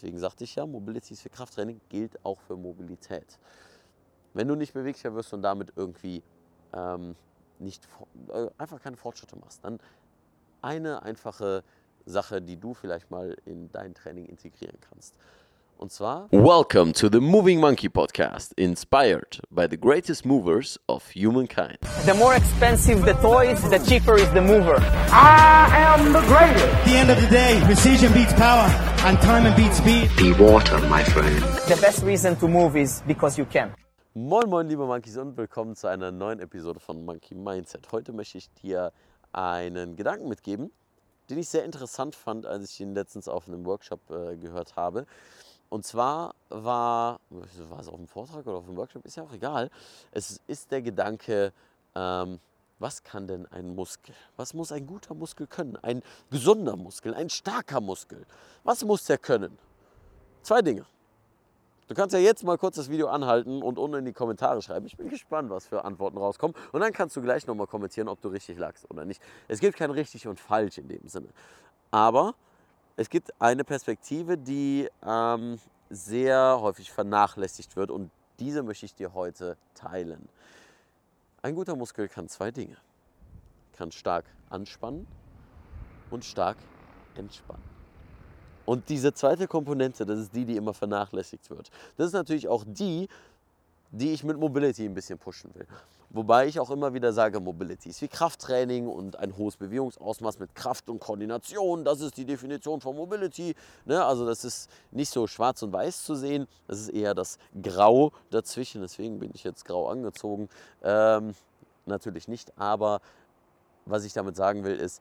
Deswegen sagte ich ja, Mobility ist für Krafttraining, gilt auch für Mobilität. Wenn du nicht beweglicher wirst und damit irgendwie ähm, nicht, äh, einfach keine Fortschritte machst, dann eine einfache Sache, die du vielleicht mal in dein Training integrieren kannst. Und zwar Welcome to the Moving Monkey Podcast, inspired by the greatest movers of humankind. The more expensive the toys, the cheaper is the mover. I am the greatest. At the end of the day, precision beats power and time beats speed. Be water, my friend. The best reason to move is because you can. Moin moin liebe Monkeys und willkommen zu einer neuen Episode von Monkey Mindset. Heute möchte ich dir einen Gedanken mitgeben, den ich sehr interessant fand, als ich ihn letztens auf einem Workshop äh, gehört habe. Und zwar war, war es auf dem Vortrag oder auf dem Workshop, ist ja auch egal. Es ist der Gedanke, ähm, was kann denn ein Muskel? Was muss ein guter Muskel können? Ein gesunder Muskel, ein starker Muskel. Was muss der können? Zwei Dinge. Du kannst ja jetzt mal kurz das Video anhalten und unten in die Kommentare schreiben. Ich bin gespannt, was für Antworten rauskommen. Und dann kannst du gleich nochmal kommentieren, ob du richtig lagst oder nicht. Es gibt kein richtig und falsch in dem Sinne. Aber es gibt eine Perspektive, die ähm, sehr häufig vernachlässigt wird und diese möchte ich dir heute teilen. Ein guter Muskel kann zwei Dinge. Kann stark anspannen und stark entspannen. Und diese zweite Komponente, das ist die, die immer vernachlässigt wird. Das ist natürlich auch die, die ich mit Mobility ein bisschen pushen will. Wobei ich auch immer wieder sage, Mobility ist wie Krafttraining und ein hohes Bewegungsausmaß mit Kraft und Koordination. Das ist die Definition von Mobility. Ne? Also das ist nicht so schwarz und weiß zu sehen. Das ist eher das Grau dazwischen. Deswegen bin ich jetzt grau angezogen. Ähm, natürlich nicht. Aber was ich damit sagen will, ist,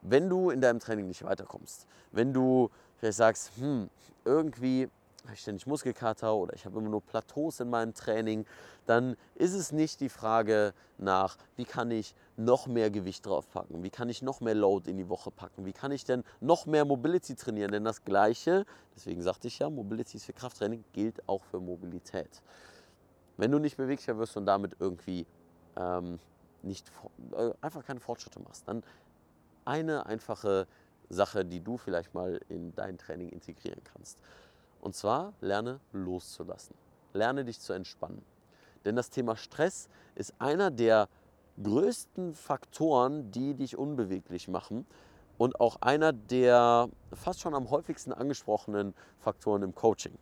wenn du in deinem Training nicht weiterkommst, wenn du vielleicht sagst, hm, irgendwie habe ich ständig Muskelkater oder ich habe immer nur Plateaus in meinem Training, dann ist es nicht die Frage nach, wie kann ich noch mehr Gewicht draufpacken, wie kann ich noch mehr Load in die Woche packen, wie kann ich denn noch mehr Mobility trainieren, denn das Gleiche, deswegen sagte ich ja, Mobility ist für Krafttraining, gilt auch für Mobilität. Wenn du nicht beweglicher wirst und damit irgendwie ähm, nicht, äh, einfach keine Fortschritte machst, dann eine einfache Sache, die du vielleicht mal in dein Training integrieren kannst. Und zwar lerne loszulassen. Lerne dich zu entspannen. Denn das Thema Stress ist einer der größten Faktoren, die dich unbeweglich machen und auch einer der fast schon am häufigsten angesprochenen Faktoren im Coaching.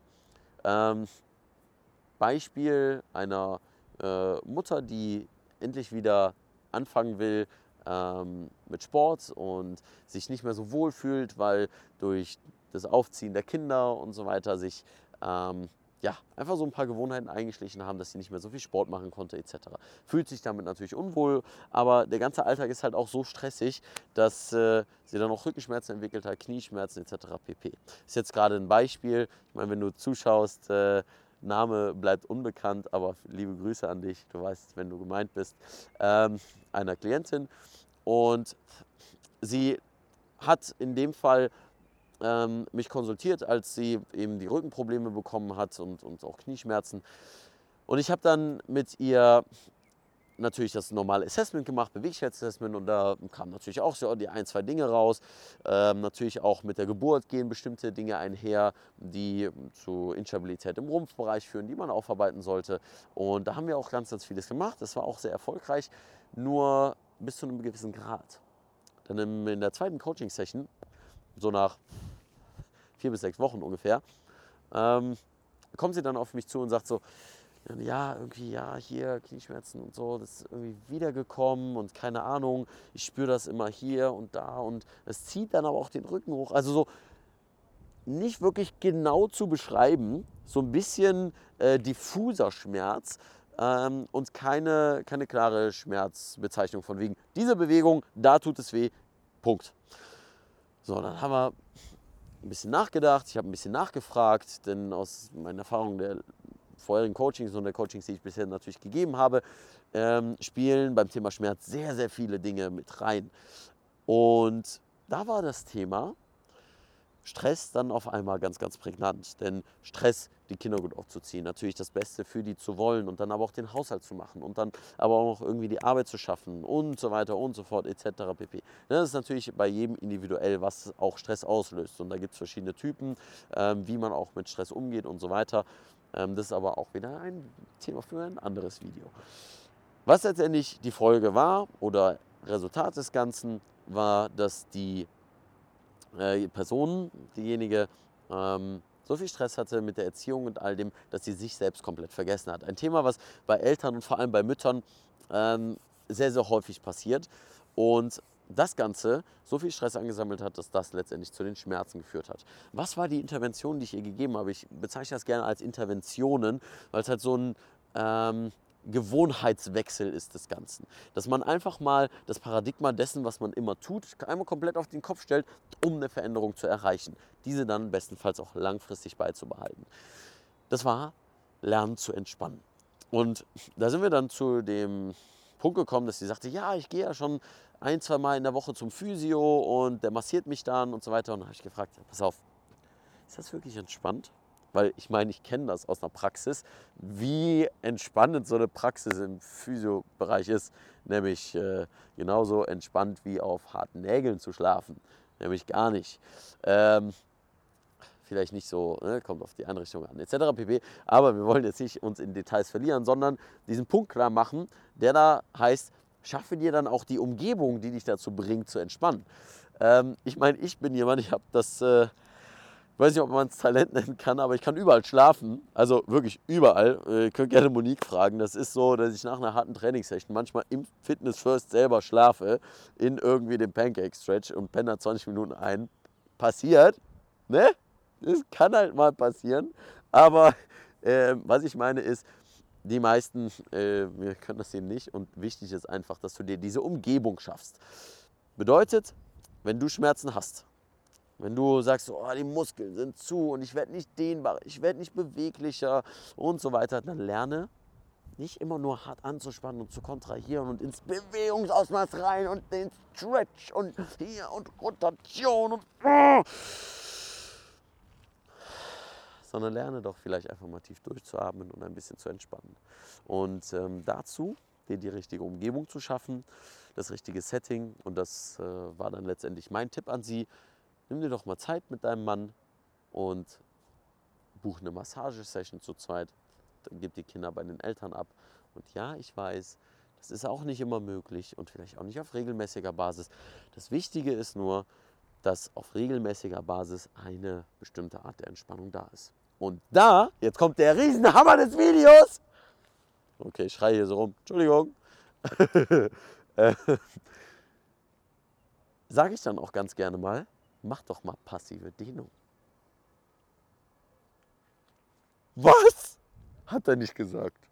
Ähm, Beispiel einer äh, Mutter, die endlich wieder anfangen will ähm, mit Sport und sich nicht mehr so wohl fühlt, weil durch das Aufziehen der Kinder und so weiter sich ähm, ja, einfach so ein paar Gewohnheiten eingeschlichen haben, dass sie nicht mehr so viel Sport machen konnte etc. Fühlt sich damit natürlich unwohl, aber der ganze Alltag ist halt auch so stressig, dass äh, sie dann auch Rückenschmerzen entwickelt hat, Knieschmerzen etc. pp. Ist jetzt gerade ein Beispiel, ich meine, wenn du zuschaust, äh, Name bleibt unbekannt, aber liebe Grüße an dich, du weißt, wenn du gemeint bist, ähm, einer Klientin und sie hat in dem Fall ähm, mich konsultiert, als sie eben die Rückenprobleme bekommen hat und, und auch Knieschmerzen. Und ich habe dann mit ihr natürlich das normale Assessment gemacht, Beweglichkeitsassessment und da kamen natürlich auch so die ein, zwei Dinge raus. Ähm, natürlich auch mit der Geburt gehen bestimmte Dinge einher, die zu Instabilität im Rumpfbereich führen, die man aufarbeiten sollte. Und da haben wir auch ganz, ganz vieles gemacht. Das war auch sehr erfolgreich, nur bis zu einem gewissen Grad. Dann in der zweiten Coaching-Session, so nach vier bis sechs Wochen ungefähr, ähm, kommt sie dann auf mich zu und sagt so, ja, irgendwie, ja, hier Knieschmerzen und so, das ist irgendwie wiedergekommen und keine Ahnung, ich spüre das immer hier und da und es zieht dann aber auch den Rücken hoch. Also so nicht wirklich genau zu beschreiben, so ein bisschen äh, diffuser Schmerz ähm, und keine, keine klare Schmerzbezeichnung von wegen, diese Bewegung, da tut es weh, Punkt. So, dann haben wir ein bisschen nachgedacht, ich habe ein bisschen nachgefragt, denn aus meinen Erfahrungen der vorherigen Coachings und der Coachings, die ich bisher natürlich gegeben habe, ähm, spielen beim Thema Schmerz sehr, sehr viele Dinge mit rein. Und da war das Thema, Stress dann auf einmal ganz, ganz prägnant. Denn Stress, die Kinder gut aufzuziehen, natürlich das Beste für die zu wollen und dann aber auch den Haushalt zu machen und dann aber auch noch irgendwie die Arbeit zu schaffen und so weiter und so fort etc. pp. Ne, Das ist natürlich bei jedem individuell, was auch Stress auslöst. Und da gibt es verschiedene Typen, ähm, wie man auch mit Stress umgeht und so weiter. Ähm, das ist aber auch wieder ein Thema für ein anderes Video. Was letztendlich die Folge war oder Resultat des Ganzen war, dass die äh, Person, diejenige, ähm, so viel Stress hatte mit der Erziehung und all dem, dass sie sich selbst komplett vergessen hat. Ein Thema, was bei Eltern und vor allem bei Müttern ähm, sehr, sehr häufig passiert. Und das Ganze so viel Stress angesammelt hat, dass das letztendlich zu den Schmerzen geführt hat. Was war die Intervention, die ich ihr gegeben habe? Ich bezeichne das gerne als Interventionen, weil es halt so ein ähm, Gewohnheitswechsel ist des Ganzen. Dass man einfach mal das Paradigma dessen, was man immer tut, einmal komplett auf den Kopf stellt, um eine Veränderung zu erreichen. Diese dann bestenfalls auch langfristig beizubehalten. Das war Lernen zu entspannen. Und da sind wir dann zu dem Punkt gekommen, dass sie sagte, ja, ich gehe ja schon ein, zwei Mal in der Woche zum Physio und der massiert mich dann und so weiter. Und dann habe ich gefragt, pass auf, ist das wirklich entspannt? Weil ich meine, ich kenne das aus einer Praxis, wie entspannend so eine Praxis im Physiobereich ist. Nämlich äh, genauso entspannt wie auf harten Nägeln zu schlafen. Nämlich gar nicht. Ähm, vielleicht nicht so, ne, kommt auf die Einrichtung an, etc. pp. Aber wir wollen jetzt nicht uns in Details verlieren, sondern diesen Punkt klar machen, der da heißt, schaffe dir dann auch die Umgebung, die dich dazu bringt, zu entspannen. Ähm, ich meine, ich bin jemand, ich habe das, äh, weiß nicht, ob man es Talent nennen kann, aber ich kann überall schlafen. Also wirklich überall. Äh, Ihr könnt gerne Monique fragen. Das ist so, dass ich nach einer harten Trainingssession manchmal im Fitness First selber schlafe, in irgendwie dem Pancake Stretch und penne da 20 Minuten ein. Passiert, ne? Das kann halt mal passieren. Aber äh, was ich meine ist, die meisten, äh, wir können das eben nicht. Und wichtig ist einfach, dass du dir diese Umgebung schaffst. Bedeutet, wenn du Schmerzen hast, wenn du sagst, oh, die Muskeln sind zu und ich werde nicht dehnbar, ich werde nicht beweglicher und so weiter, dann lerne nicht immer nur hart anzuspannen und zu kontrahieren und ins Bewegungsausmaß rein und den Stretch und hier und Rotation und sondern lerne doch vielleicht einfach mal tief durchzuatmen und ein bisschen zu entspannen. Und ähm, dazu dir die richtige Umgebung zu schaffen, das richtige Setting. Und das äh, war dann letztendlich mein Tipp an Sie. Nimm dir doch mal Zeit mit deinem Mann und buch eine Massagesession zu zweit. Dann gib die Kinder bei den Eltern ab. Und ja, ich weiß, das ist auch nicht immer möglich und vielleicht auch nicht auf regelmäßiger Basis. Das Wichtige ist nur, dass auf regelmäßiger Basis eine bestimmte Art der Entspannung da ist. Und da, jetzt kommt der Riesenhammer des Videos. Okay, ich schreie hier so rum. Entschuldigung. Äh, Sage ich dann auch ganz gerne mal, mach doch mal passive Dehnung. Was? Hat er nicht gesagt.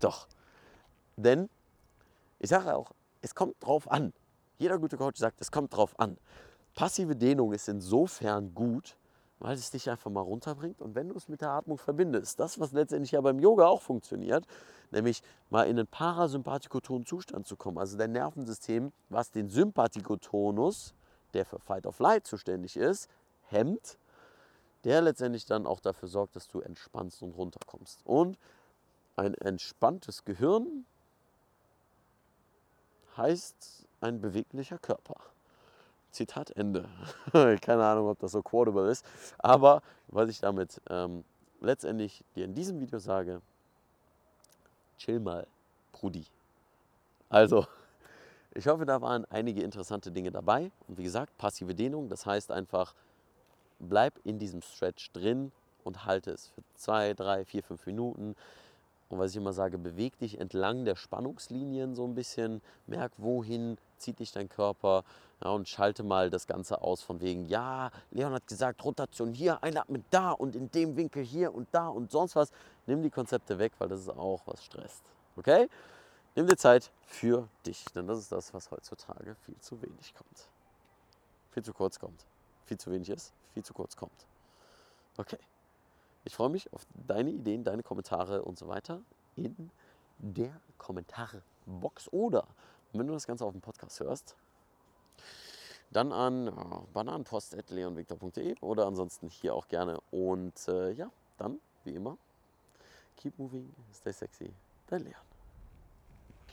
Doch. Denn ich sage auch, es kommt drauf an. Jeder gute Coach sagt, es kommt drauf an. Passive Dehnung ist insofern gut, weil es dich einfach mal runterbringt und wenn du es mit der Atmung verbindest, das, was letztendlich ja beim Yoga auch funktioniert, nämlich mal in einen parasympathikotonen Zustand zu kommen, also dein Nervensystem, was den Sympathikotonus, der für Fight of Light zuständig ist, hemmt, der letztendlich dann auch dafür sorgt, dass du entspannst und runterkommst. Und ein entspanntes Gehirn heißt ein beweglicher Körper. Zitat Ende. Keine Ahnung, ob das so quotable ist. Aber was ich damit ähm, letztendlich dir in diesem Video sage, chill mal, Brudi. Also, ich hoffe, da waren einige interessante Dinge dabei. Und wie gesagt, passive Dehnung, das heißt einfach, bleib in diesem Stretch drin und halte es für zwei, drei, vier, fünf Minuten. Und was ich immer sage, beweg dich entlang der Spannungslinien so ein bisschen, merk, wohin zieht dich dein Körper ja, und schalte mal das Ganze aus von wegen, ja, Leon hat gesagt, Rotation hier, einatmen da und in dem Winkel hier und da und sonst was. Nimm die Konzepte weg, weil das ist auch was stresst. Okay? Nimm dir Zeit für dich, denn das ist das, was heutzutage viel zu wenig kommt. Viel zu kurz kommt. Viel zu wenig ist, viel zu kurz kommt. Okay. Ich freue mich auf deine Ideen, deine Kommentare und so weiter in der Kommentarbox. Oder wenn du das Ganze auf dem Podcast hörst, dann an ja, bananenpost.leonvictor.de oder ansonsten hier auch gerne. Und äh, ja, dann, wie immer, keep moving, stay sexy, dein Leon.